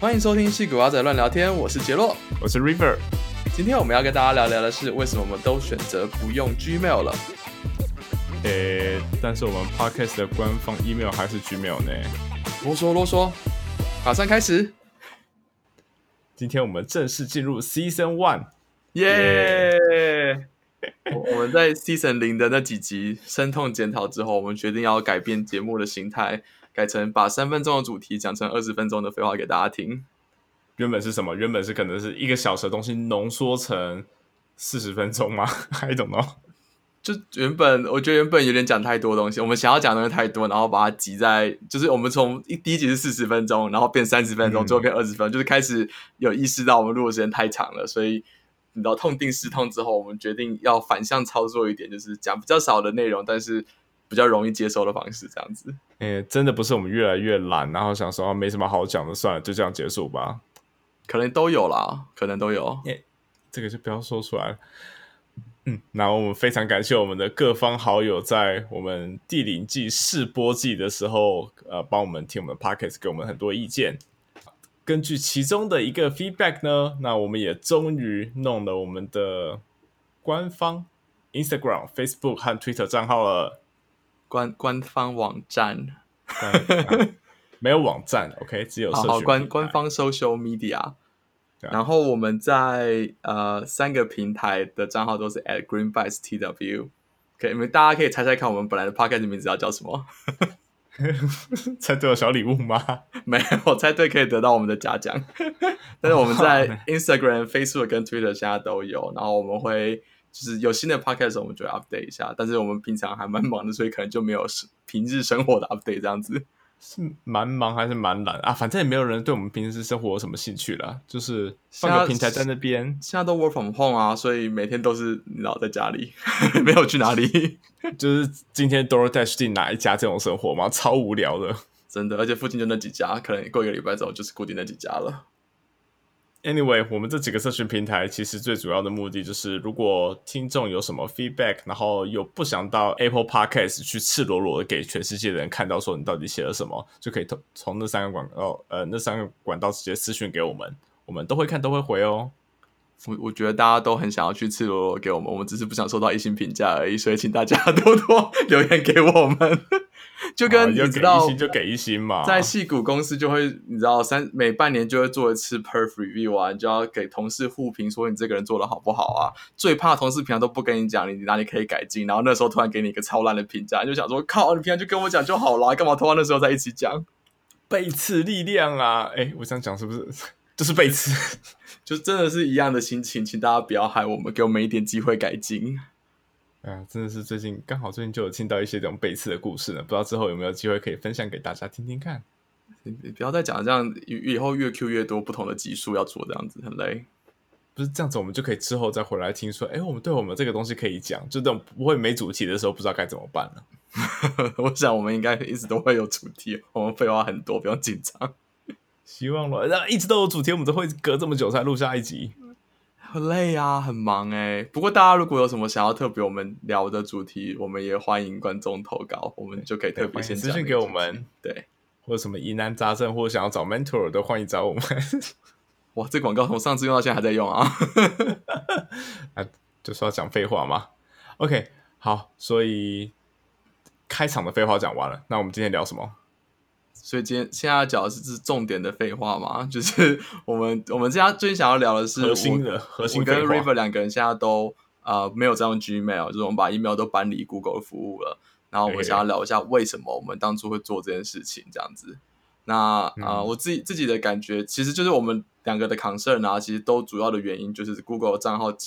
欢迎收听《戏骨阿仔乱聊天》，我是杰洛，我是 River。今天我们要跟大家聊聊的是，为什么我们都选择不用 Gmail 了？诶，但是我们 Podcast 的官方 email 还是 Gmail 呢？啰嗦啰嗦，马上开始。今天我们正式进入 Season One，耶！我们在 Season 零的那几集深痛检讨之后，我们决定要改变节目的形态。改成把三分钟的主题讲成二十分钟的废话给大家听。原本是什么？原本是可能是一个小时的东西浓缩成四十分钟吗？I don't know。就原本我觉得原本有点讲太多东西，我们想要讲的东西太多，然后把它挤在，就是我们从一第一集是四十分钟，然后变三十分钟，最后变二十分钟，就是开始有意识到我们录的时间太长了，所以你知道痛定思痛之后，我们决定要反向操作一点，就是讲比较少的内容，但是。比较容易接受的方式，这样子。诶，真的不是我们越来越懒，然后想说没什么好讲的，算了，就这样结束吧。可能都有啦，可能都有。诶，这个就不要说出来了。嗯，那我们非常感谢我们的各方好友，在我们第零季试播季的时候，呃，帮我们听我们的 podcast，给我们很多意见。根据其中的一个 feedback 呢，那我们也终于弄了我们的官方 Instagram、Facebook 和 Twitter 账号了。官官方网站没有网站，OK，只有好官官方 social media。然后我们在呃三个平台的账号都是 at green b y s tw。可以，你们大家可以猜猜看，我们本来的 podcast 名字要叫什么？猜对有小礼物吗？没有，猜对可以得到我们的嘉奖。但是我们在 Instagram、Facebook 跟 Twitter 现在都有，然后我们会。就是有新的 podcast，我们就 update 一下。但是我们平常还蛮忙的，所以可能就没有平日生活的 update 这样子。是蛮忙还是蛮懒啊？反正也没有人对我们平时生活有什么兴趣了。就是放个平台在那边，现在都 work from home 啊，所以每天都是老在家里，没有去哪里。就是今天 DoorDash 进哪一家这种生活吗？超无聊的，真的。而且附近就那几家，可能过一个礼拜之后就是固定那几家了。Anyway，我们这几个社群平台其实最主要的目的就是，如果听众有什么 feedback，然后又不想到 Apple Podcast 去赤裸裸的给全世界的人看到说你到底写了什么，就可以从从那三个管道呃那三个管道直接私讯给我们，我们都会看都会回哦。我我觉得大家都很想要去赤裸裸给我们，我们只是不想收到一星评价而已，所以请大家 多多留言给我们。就跟你知道，就给一星嘛，在戏股公司就会你知道，三每半年就会做一次 perf review 啊，你就要给同事互评，说你这个人做的好不好啊。最怕同事平常都不跟你讲，你哪里可以改进，然后那时候突然给你一个超烂的评价，就想说靠，你平常就跟我讲就好了，干嘛突然那时候在一起讲？背刺力量啊！哎，我想讲是不是？就是背刺，就真的是一样的心情，请大家不要害我们，给我们一点机会改进。啊，真的是最近刚好最近就有听到一些这种背刺的故事呢，不知道之后有没有机会可以分享给大家听听看。你不要再讲这样，以以后越 Q 越多不同的集数要做这样子，很累。不是这样子，我们就可以之后再回来听说，哎，我们对我们这个东西可以讲，就这种不会没主题的时候，不知道该怎么办了。我想我们应该一直都会有主题，我们废话很多，不用紧张。希望了，那一直都有主题，我们都会隔这么久才录下一集，很累啊，很忙哎。不过大家如果有什么想要特别我们聊的主题，我们也欢迎观众投稿，我们就可以特别先私信给我们。对，或者什么疑难杂症，或者想要找 mentor 都欢迎找我们。哇，这广告从上次用到现在还在用啊！啊，就是要讲废话嘛？OK，好，所以开场的废话讲完了，那我们今天聊什么？所以今天现在讲的是是重点的废话嘛？就是 我们我们现在最近想要聊的是核心的核心。我跟 River 两个人现在都呃没有在用 Gmail，就是我们把 email 都搬离 Google 服务了。然后我们想要聊一下为什么我们当初会做这件事情这样子。那啊，我自己自己的感觉其实就是我们两个的 concern 啊，其实都主要的原因就是 Google 账号的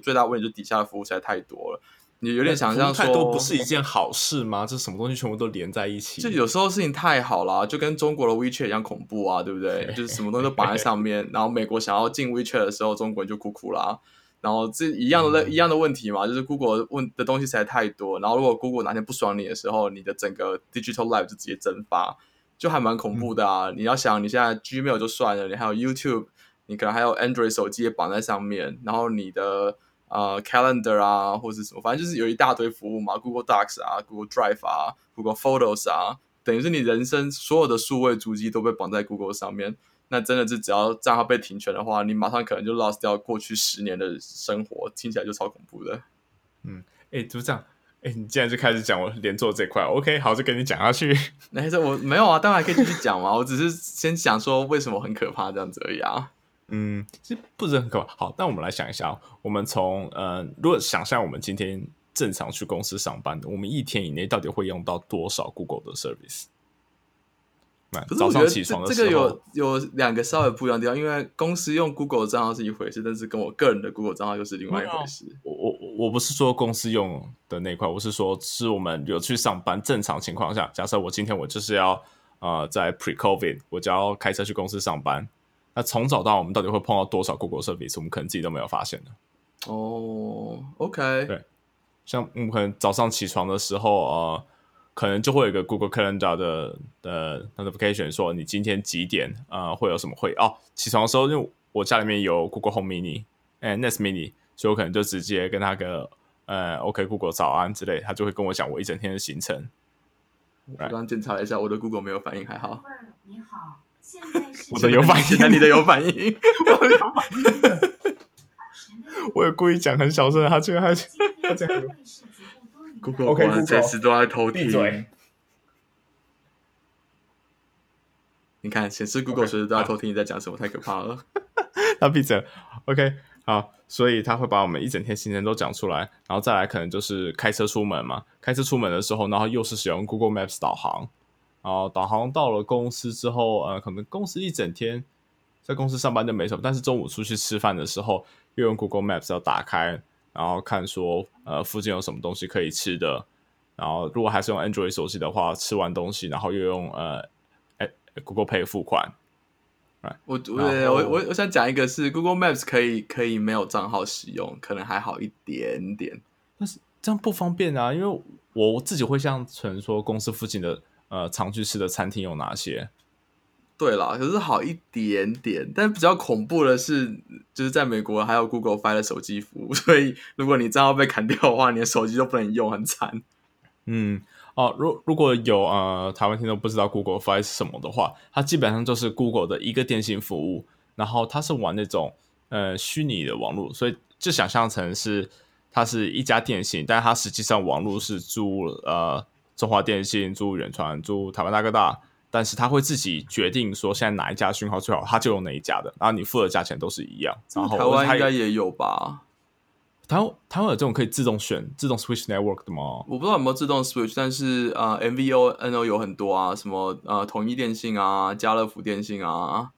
最大问题，就底下的服务实在太多了。你有点想象说，都不是一件好事吗？这什么东西全部都连在一起？就有时候事情太好了，就跟中国的 WeChat 一样恐怖啊，对不对？就是什么东西都绑在上面，然后美国想要进 WeChat 的时候，中国人就哭哭啦。然后这一样的一样的问题嘛，就是 Google 问的东西实在太多。然后如果 Google 哪天不爽你的时候，你的整个 Digital Life 就直接蒸发，就还蛮恐怖的啊！你要想，你现在 Gmail 就算了，你还有 YouTube，你可能还有 Android 手机也绑在上面，然后你的。呃，calendar 啊，或者是什么，反正就是有一大堆服务嘛，Google Docs 啊，Google Drive 啊，Google Photos 啊，等于是你人生所有的数位足迹都被绑在 Google 上面。那真的是只要账号被停权的话，你马上可能就 lost 掉过去十年的生活，听起来就超恐怖的。嗯哎，就这样。哎，你既然就开始讲我连做这块，OK，好，就跟你讲下去。那这我没有啊，当然可以继续讲嘛。我只是先想说为什么很可怕这样子而已啊。嗯，其实不是很可怕。好，那我们来想一下，我们从呃，如果想象我们今天正常去公司上班的，我们一天以内到底会用到多少 Google 的 service？早上起床的时候，这个有有两个稍微不一样的地方，因为公司用 Google 账号是一回事，但是跟我个人的 Google 账号又是另外一回事。我我我不是说公司用的那块，我是说是我们有去上班正常情况下，假设我今天我就是要呃在 Pre COVID，我就要开车去公司上班，那从早到晚我们到底会碰到多少 Google service？我们可能自己都没有发现的。哦，OK，对，像我们可能早上起床的时候呃。可能就会有一个 Google Calendar 的的 notification 说你今天几点啊会有什么会哦起床的时候，因为我家里面有 Google Home Mini 哎 Nest Mini，所以我可能就直接跟他个呃 OK Google 早安之类，他就会跟我讲我一整天的行程。我刚刚检查了一下，我的 Google 没有反应，还好。你好，我的有反应，你的有反应，我的有反应。我也故意讲很小声，他居然还他这样。Google 随时都在偷听。你看，显示 Google 随时都在偷听你在讲什么，太可怕了。他闭嘴。OK，好，所以他会把我们一整天行程都讲出来，然后再来可能就是开车出门嘛。开车出门的时候，然后又是使用 Google Maps 导航，然后导航到了公司之后，呃，可能公司一整天在公司上班就没什么，但是中午出去吃饭的时候，又用 Google Maps 要打开。然后看说，呃，附近有什么东西可以吃的。然后如果还是用 Android 手机的话，吃完东西，然后又用呃，哎，Google Pay 付款。我我我我我想讲一个，是 Google Maps 可以可以没有账号使用，可能还好一点点。但是这样不方便啊，因为我自己会像存说公司附近的呃常去吃的餐厅有哪些。对啦，可是好一点点，但比较恐怖的是，就是在美国还有 Google Fi 的手机服务，所以如果你账号被砍掉的话，你的手机就不能用，很惨。嗯，哦，如如果有呃台湾听众不知道 Google Fi 是什么的话，它基本上就是 Google 的一个电信服务，然后它是玩那种呃虚拟的网络，所以就想象成是它是一家电信，但是它实际上网络是租呃中华电信、租远传、租台湾大哥大。但是他会自己决定说现在哪一家讯号最好，他就用哪一家的，然后你付的价钱都是一样。然后台湾应该也有吧？台湾台湾有这种可以自动选、自动 switch network 的吗？我不知道有没有自动 switch，但是呃，MVO、NO 有很多啊，什么呃，统一电信啊，家乐福电信啊。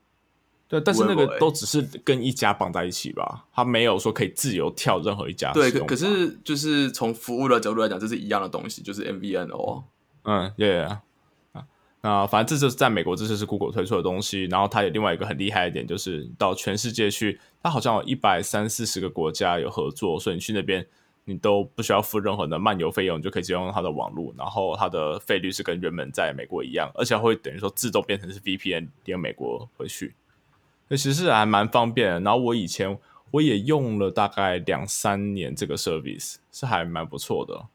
对，但是那个都只是跟一家绑在一起吧，他没有说可以自由跳任何一家。对，可是就是从服务的角度来讲，这是一样的东西，就是 MVNO。嗯，耶。那反正这就是在美国，这就是 Google 推出的东西。然后它有另外一个很厉害的点，就是到全世界去，它好像有一百三四十个国家有合作，所以你去那边你都不需要付任何的漫游费用，你就可以直接用它的网络。然后它的费率是跟原本在美国一样，而且会等于说自动变成是 VPN 连美国回去，那其实还蛮方便的。然后我以前我也用了大概两三年这个 service，是还蛮不错的。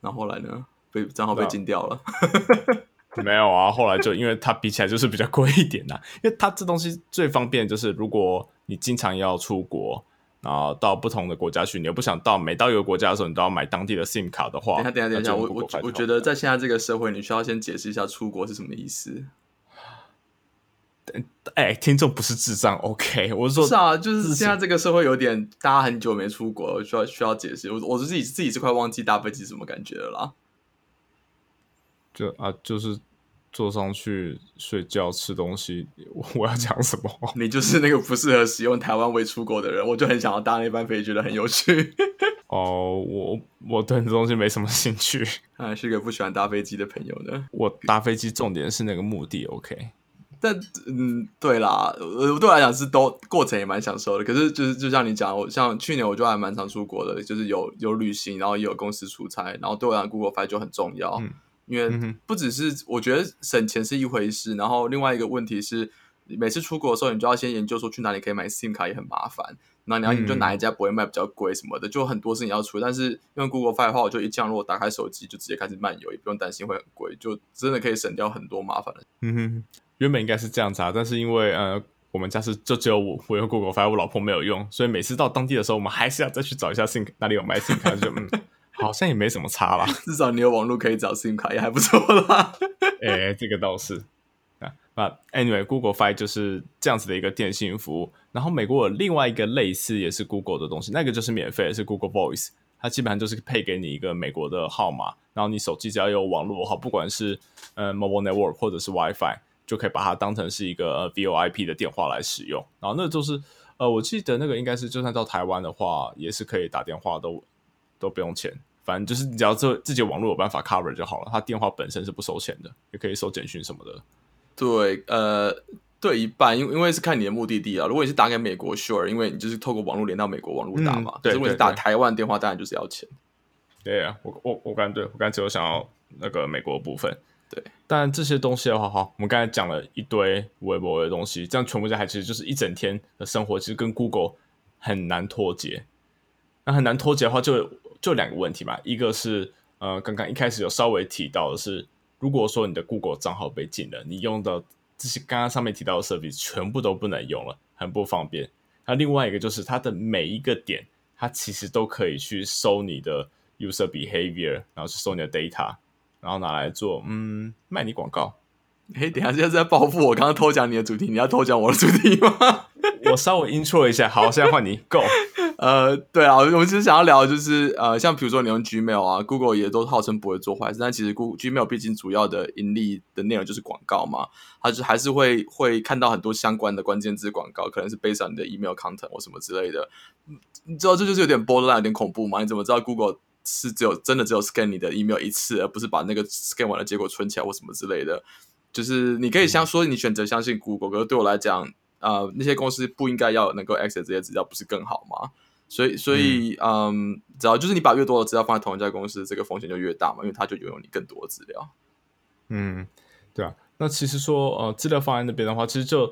那后来呢？被账号被禁掉了。没有啊，后来就因为它比起来就是比较贵一点呐，因为它这东西最方便就是如果你经常要出国，然后到不同的国家去，你又不想到每到一个国家的时候你都要买当地的 SIM 卡的话，等下等下等一下，我我我觉得在现在这个社会，你需要先解释一下出国是什么意思。哎，听众不是智障，OK？我是说，是啊，就是现在这个社会有点大家很久没出国，需要需要解释。我我自己自己是快忘记搭飞机什么感觉了啦。就啊，就是坐上去睡觉吃东西，我要讲什么？你就是那个不适合使用台湾为出国的人，我就很想要搭那班飞机，觉得很有趣。哦，我我对这东西没什么兴趣，还 是个不喜欢搭飞机的朋友呢。我搭飞机重点是那个目的，OK？但嗯，对啦，我对我来讲是都过程也蛮享受的。可是就是就像你讲，我像去年我就还蛮常出国的，就是有有旅行，然后也有公司出差，然后对我来讲，Google Fi 就很重要。因为不只是我觉得省钱是一回事，然后另外一个问题是，每次出国的时候，你就要先研究说去哪里可以买 SIM 卡也很麻烦。那你要研究哪一家不会卖比较贵什么的，就很多事情要出。但是用 Google Fi 的话，我就一降落，打开手机就直接开始漫游，也不用担心会很贵，就真的可以省掉很多麻烦嗯哼，原本应该是这样子啊，但是因为呃，我们家是就只有我我用 Google 发，我老婆没有用，所以每次到当地的时候，我们还是要再去找一下 SIM 哪里有卖 SIM 卡，就嗯，好像也没什么差啦。至少你有网络可以找 SIM 卡，也还不错啦。哎、这个倒是啊。那 anyway，Google Fi 就是这样子的一个电信服务。然后美国有另外一个类似也是 Google 的东西，那个就是免费的，是 Google Voice。它基本上就是配给你一个美国的号码，然后你手机只要有网络哈，不管是呃 mobile network 或者是 WiFi，就可以把它当成是一个呃 VoIP 的电话来使用。然后那就是呃，我记得那个应该是就算到台湾的话，也是可以打电话都都不用钱。反正就是你只要自自己网络有办法 cover 就好了，它电话本身是不收钱的，也可以收简讯什么的。对，呃，对一半，因为因为是看你的目的地啊。如果你是打给美国，sure，因为你就是透过网络连到美国网络打嘛。嗯对如果你是打台湾电话，当然就是要钱。对啊，我我我刚对我刚才只有想要那个美国的部分。对，但这些东西的话，哈，我们刚才讲了一堆微博的东西，这样全部加起来其实就是一整天的生活，其实跟 Google 很难脱节。那很难脱节的话就，就两个问题嘛，一个是呃，刚刚一开始有稍微提到的是，如果说你的 Google 账号被禁了，你用的这些刚刚上面提到的 service 全部都不能用了，很不方便。那另外一个就是它的每一个点，它其实都可以去收你的 user behavior，然后去收你的 data，然后拿来做嗯卖你广告。嘿，等一下，现在是在报复我刚刚偷讲你的主题，你要偷讲我的主题吗？我稍微 intro 一下，好，现在换你 go。呃，对啊，我们其实想要聊的就是呃，像比如说你用 Gmail 啊，Google 也都号称不会做坏事，但其实 Google Gmail 毕竟主要的盈利的内容就是广告嘛，它就还是会会看到很多相关的关键字广告，可能是 based on 你的 email content 或什么之类的。嗯你知道这就是有点 borderline，有点恐怖嘛？你怎么知道 Google 是只有真的只有 scan 你的 email 一次，而不是把那个 scan 完的结果存起来或什么之类的？就是你可以相说你选择相信 Google，可是对我来讲，呃，那些公司不应该要能够 access 这些资料，不是更好吗？所以，所以，嗯，只要就是你把越多的资料放在同一家公司，这个风险就越大嘛，因为它就拥有你更多的资料。嗯，对啊。那其实说呃资料放在那边的话，其实就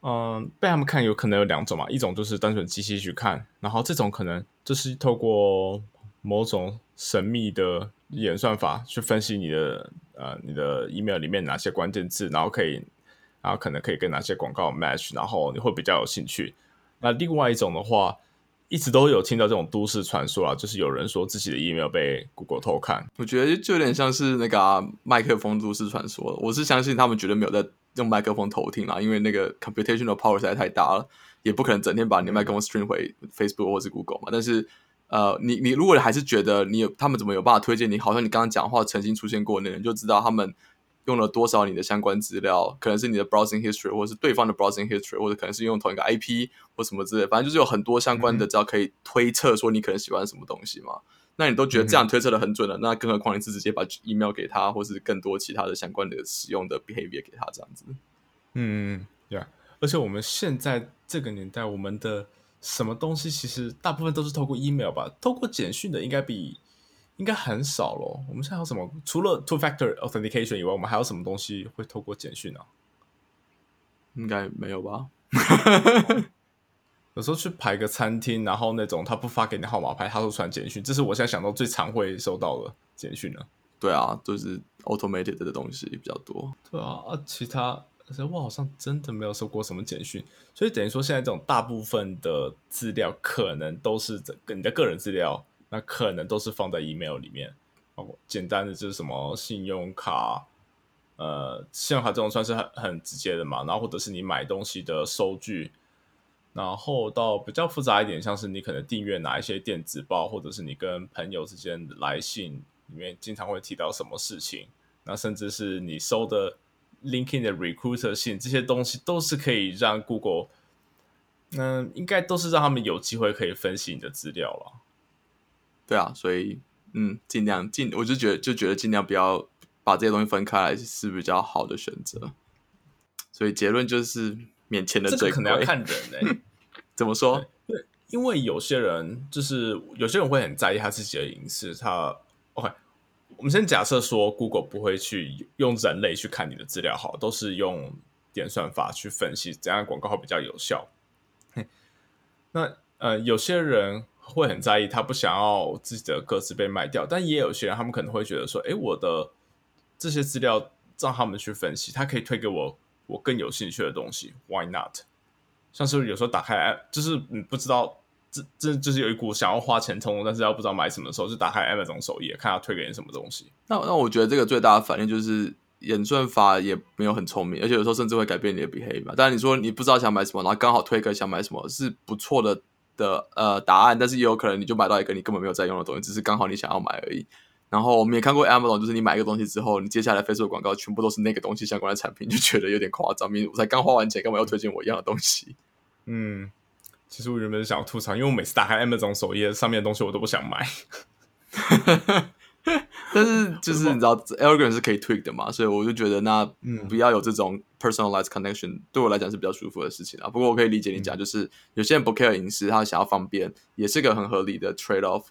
嗯、呃被他们看有可能有两种嘛，一种就是单纯机器去看，然后这种可能就是透过某种神秘的演算法去分析你的呃你的 email 里面哪些关键字，然后可以然后可能可以跟哪些广告 match，然后你会比较有兴趣。那另外一种的话，一直都有听到这种都市传说啊，就是有人说自己的 email 被 Google 偷看。我觉得就有点像是那个、啊、麦克风都市传说。我是相信他们绝对没有在用麦克风偷听啦，因为那个 computational power 实在太大了，也不可能整天把你的麦克风 stream 回 Facebook 或是 Google 嘛。但是，呃，你你如果还是觉得你有他们怎么有办法推荐你，好像你刚刚讲话曾经出现过那人，就知道他们用了多少你的相关资料，可能是你的 browsing history，或者是对方的 browsing history，或者可能是用同一个 IP 或什么之类，反正就是有很多相关的，只要可以推测说你可能喜欢什么东西嘛。那你都觉得这样推测的很准了，那更何况你是直接把 email 给他，或是更多其他的相关的使用的 behavior 给他这样子。嗯，对啊，而且我们现在这个年代，我们的什么东西其实大部分都是透过 email 吧，透过简讯的应该比应该很少咯。我们现在有什么？除了 two factor authentication 以外，我们还有什么东西会透过简讯啊？应该没有吧？有时候去排个餐厅，然后那种他不发给你号码牌，他都传简讯，这是我现在想到最常会收到的简讯了。对啊，就是 automated 的东西比较多。对啊，啊，其他可是我好像真的没有收过什么简讯，所以等于说现在这种大部分的资料可能都是你的个人资料，那可能都是放在 email 里面，包括简单的就是什么信用卡，呃，信用卡这种算是很很直接的嘛，然后或者是你买东西的收据，然后到比较复杂一点，像是你可能订阅哪一些电子报，或者是你跟朋友之间来信里面经常会提到什么事情，那甚至是你收的 LinkedIn 的 recruiter 信，这些东西都是可以让 Google，嗯、应该都是让他们有机会可以分析你的资料了。对啊，所以嗯，尽量尽，我就觉得就觉得尽量不要把这些东西分开来是比较好的选择。所以结论就是免钱的最贵。这个可能要看人诶、怎么说？因为有些人就是有些人会很在意他自己的隐私，他 OK。我们先假设说，Google 不会去用人类去看你的资料，好，都是用点算法去分析怎样广告会比较有效。那呃，有些人会很在意，他不想要自己的个资被卖掉，但也有些人他们可能会觉得说，诶，我的这些资料让他们去分析，他可以推给我我更有兴趣的东西，Why not？像是有时候打开就是你不知道这这就是有一股想要花钱冲动，但是要不知道买什么的时候，就打开 Amazon 首页，看他推给你什么东西。那那我觉得这个最大的反应就是演算法也没有很聪明，而且有时候甚至会改变你的 behavior 嘛。当然你说你不知道想买什么，然后刚好推一个想买什么，是不错的的呃答案，但是也有可能你就买到一个你根本没有在用的东西，只是刚好你想要买而已。然后我们也看过 Amazon，就是你买一个东西之后，你接下来 Facebook 广告全部都是那个东西相关的产品，就觉得有点夸张。我才刚花完钱，干嘛要推荐我一样的东西？嗯，其实我原本是想要吐槽，因为我每次打开 Amazon 首页上面的东西，我都不想买。但是就是你知道 algorithm 是可以 tweak 的嘛，所以我就觉得那嗯不要有这种 personalized connection，对我来讲是比较舒服的事情啊。不过我可以理解你讲，就是有些人不 care 隐私，他想要方便，也是个很合理的 trade off。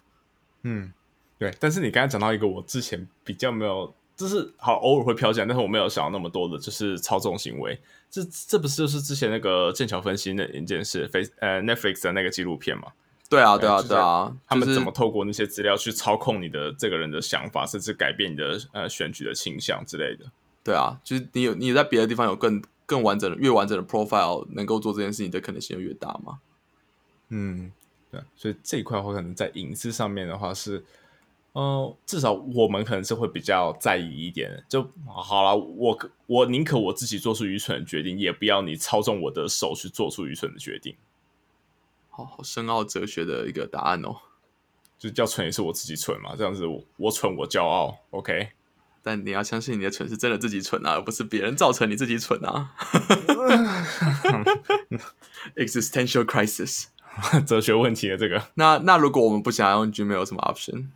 嗯，对。但是你刚才讲到一个我之前比较没有，就是好偶尔会飘起来，但是我没有想到那么多的，就是操纵行为。这这不是就是之前那个剑桥分析那一件事，Face 呃 Netflix 的那个纪录片嘛？对啊，对啊，对啊，他们怎么透过那些资料去操控你的这个人的想法，甚至改变你的呃选举的倾向之类的。对啊，就是你有你在别的地方有更更完整的、越完整的 profile，能够做这件事情的可能性就越大嘛。嗯，对，所以这一块的话，可能在隐私上面的话是，呃，至少我们可能是会比较在意一点。就好了，我我宁可我自己做出愚蠢的决定，也不要你操纵我的手去做出愚蠢的决定。好好深奥哲学的一个答案哦。就叫蠢也是我自己蠢嘛，这样子我我蠢我骄傲，OK。但你要相信你的蠢是真的自己蠢啊，而不是别人造成你自己蠢啊。Existential crisis。哲学问题的这个，那那如果我们不想要用 Gmail，有什么 option？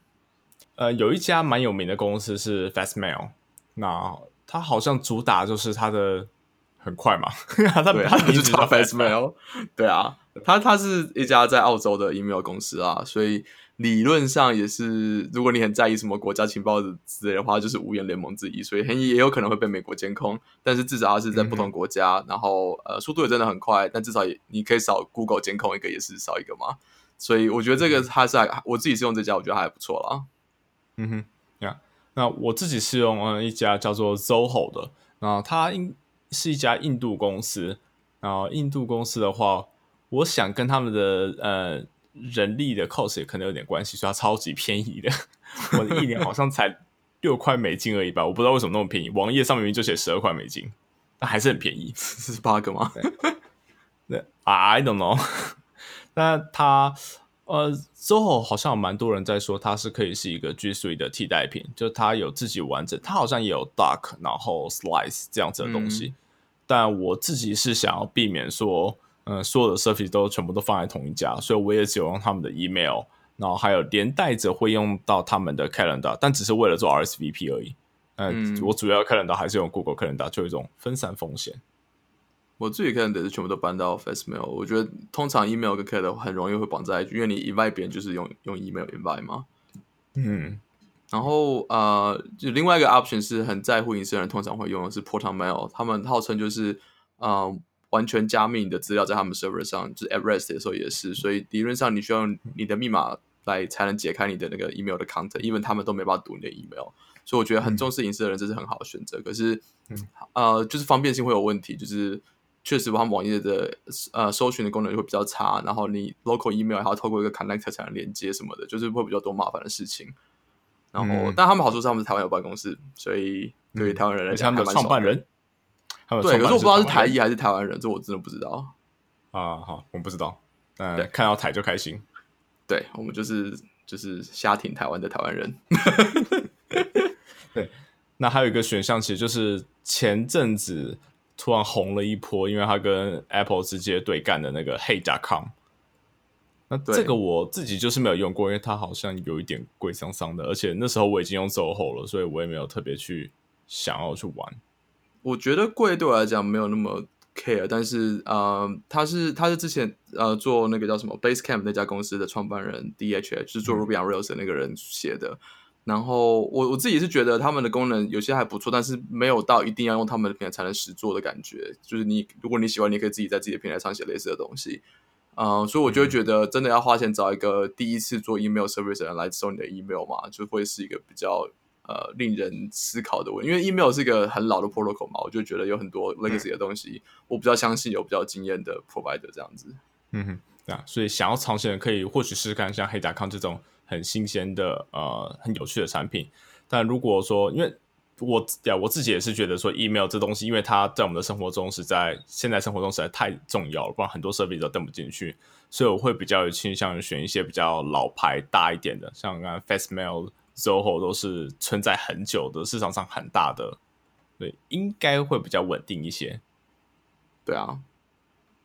呃，有一家蛮有名的公司是 Fastmail，那它好像主打就是它的很快嘛，它对，它他就叫名字叫 Fastmail。对啊，它它是一家在澳洲的 email 公司啊，所以理论上也是，如果你很在意什么国家情报的之类的话，就是五眼联盟之一，所以很也有可能会被美国监控。但是至少它是在不同国家，然后呃速度也真的很快，但至少也你可以少 Google 监控一个也是少一个嘛。所以我觉得这个它是还我自己是用这家，我觉得还不错啦。嗯哼，呀、那我自己是用呃一家叫做 Zoho 的，那它应是一家印度公司，然后印度公司的话，我想跟他们的呃人力的 cost 也可能有点关系，所以它超级便宜的，我的一年好像才六块美金而已吧，我不知道为什么那么便宜，网页上明明就写十二块美金，但还是很便宜。是 bug 吗？对，I don't know 那它呃，Zoho 好像有蛮多人在说它是可以是一个 G Suite 的替代品，就它有自己完整，它好像也有 Dock，然后 Slice 这样子的东西。但我自己是想要避免说，嗯、所有的 Service 都全部都放在同一家，所以我也只有用他们的 Email，然后还有连带着会用到他们的 Calendar，但只是为了做 RSVP 而已。嗯，嗯我主要 Calendar 还是用 Google Calendar，就有一种分散风险。我自己看的是全部都搬到 Face Mail，我觉得通常 email 跟 Calendar 很容易会绑在一起，因为你 invite 别人就是用用 email invite 嘛。嗯然后呃，就另外一个 option 是很在乎隐私的人通常会用的是 Proton Mail，他们号称就是呃完全加密你的资料在他们 server 上，就是 at rest 的时候也是，所以理论上你需要用你的密码来才能解开你的那个 email 的 content，even 他们都没办法读你的 email，所以我觉得很重视隐私的人这是很好的选择。可是呃，就是方便性会有问题，就是确实他们网页的呃搜寻的功能会比较差，然后你 local email 还要透过一个 connector 才能连接什么的，就是会比较多麻烦的事情。然后，嗯但他们好处是他们是台湾有办公室，所以对于台湾人来讲，他们的创办人，对，可是我不知道是台裔裔还是台湾人，这我真的不知道。啊，好，我不知道，但对看到台就开心。对我们就是就是瞎挺台湾的台湾人。对那还有一个选项，其实就是前阵子突然红了一波，因为他跟 Apple 直接对干的那个 Hey.com。那对这个我自己就是没有用过，因为它好像有一点贵桑桑的，而且那时候我已经用 Zoho 了，所以我也没有特别去想要去玩。我觉得贵对我来讲没有那么 care，但是呃，他是他是之前呃做那个叫什么 Basecamp 那家公司的创办人 DHH，就是做 Ruby on Rails 的那个人写的。然后我我自己是觉得他们的功能有些还不错，但是没有到一定要用他们的平台才能实做的感觉。就是你如果你喜欢，你可以自己在自己的平台上写类似的东西。呃，所以我就会觉得真的要花钱找一个第一次做 email service 的人来收你的 email 嘛，就会是一个比较呃令人思考的问，因为 email 是一个很老的 protocol 嘛，我就觉得有很多 legacy 的东西，我比较相信有比较经验的 provider 这样子。嗯哼，对啊，所以想要尝鲜的可以或许试试看像黑达康这种很新鲜的呃很有趣的产品。但如果说因为我呀我自己也是觉得说 email 这东西，因为它在我们的生活中实在现在生活中实在太重要了，不然很多设备都登不进去，所以我会比较倾向于选一些比较老牌大一点的，像刚刚 Fastmail、Zoho 都是存在很久的，市场上很大的，对，应该会比较稳定一些。对啊，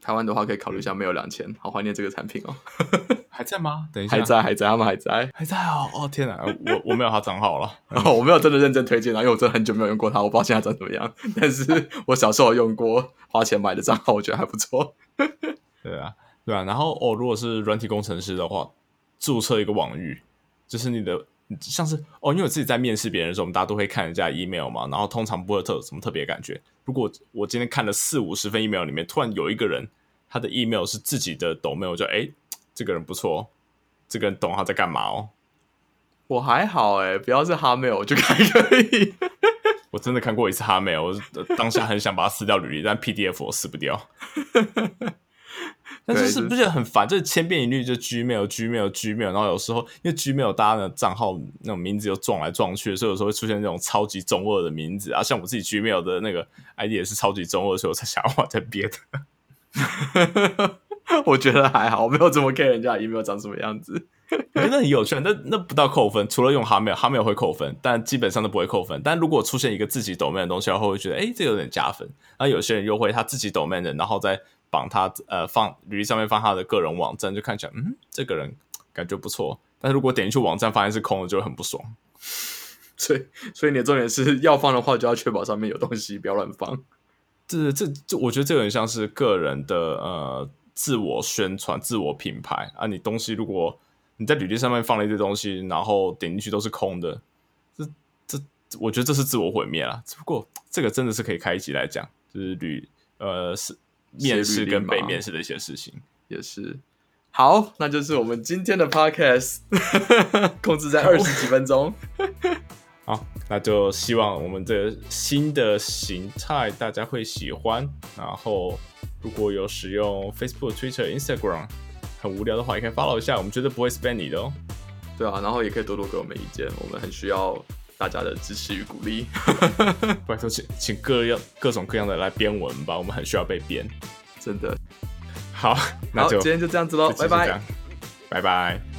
台湾的话可以考虑一下 mail 两千，好怀念这个产品哦。还在吗？等一下，还在，还在，他们还在。还在哦！哦天哪，我我没有他账号了。哦，我没有真的认真推荐啊，因为我真的很久没有用过它，我不知道现在长怎么样。但是我小时候用过，花钱买的账号，我觉得还不错。对啊，对啊。然后哦，如果是软体工程师的话，注册一个网域，就是你的像是哦，因为我自己在面试别人的时候，我们大家都会看人家 email 嘛，然后通常不会特有什么特别感觉。如果我今天看了四五十份 email 里面，突然有一个人他的 email 是自己的 domain，我就哎。这个人不错，这个人懂他在干嘛哦。我还好哎，不要是哈妹，我就还可以。我真的看过一次哈妹，我当下很想把它撕掉履历，但 PDF 我撕不掉。但是是不是很烦？就是千变一律，就 Gmail、Gmail、Gmail，然后有时候因为 Gmail 大家的账号那种名字又撞来撞去，所以有时候会出现那种超级中二的名字啊。像我自己 Gmail 的那个 ID 也是超级中二，所以我才想要把它别的。我觉得还好，我没有怎么 care 人家 email 长什么样子，我觉得很有趣。那那不到扣分，除了用 Hotmail，Hotmail 会扣分，但基本上都不会扣分。但如果出现一个自己 domain 的东西，然后会觉得哎，这有点加分。那有些人又会他自己 domain 的，然后再绑他呃放履历上面放他的个人网站，就看起来嗯，这个人感觉不错。但是如果点进去网站发现是空的，就很不爽。所以所以你的重点是要放的话，就要确保上面有东西，不要乱放。这这这，我觉得这个很像是个人的呃。自我宣传、自我品牌啊！你东西如果你在履历上面放了一堆东西，然后点进去都是空的，这这，我觉得这是自我毁灭了。只不过这个真的是可以开一集来讲，就是履呃是面试跟被面试的一些事情，也是。好，那就是我们今天的 podcast，控制在二十几分钟。好，那就希望我们这新的形态大家会喜欢，然后。如果有使用 Facebook、Twitter、Instagram 很无聊的话，也可以 follow 一下，我们绝对不会 spam 你的哦。对啊，然后也可以多多给我们意见，我们很需要大家的支持与鼓励。拜托，请请各样各种各样的来编文吧，我们很需要被编，真的。好，那就今天就这样子喽，拜拜，拜拜。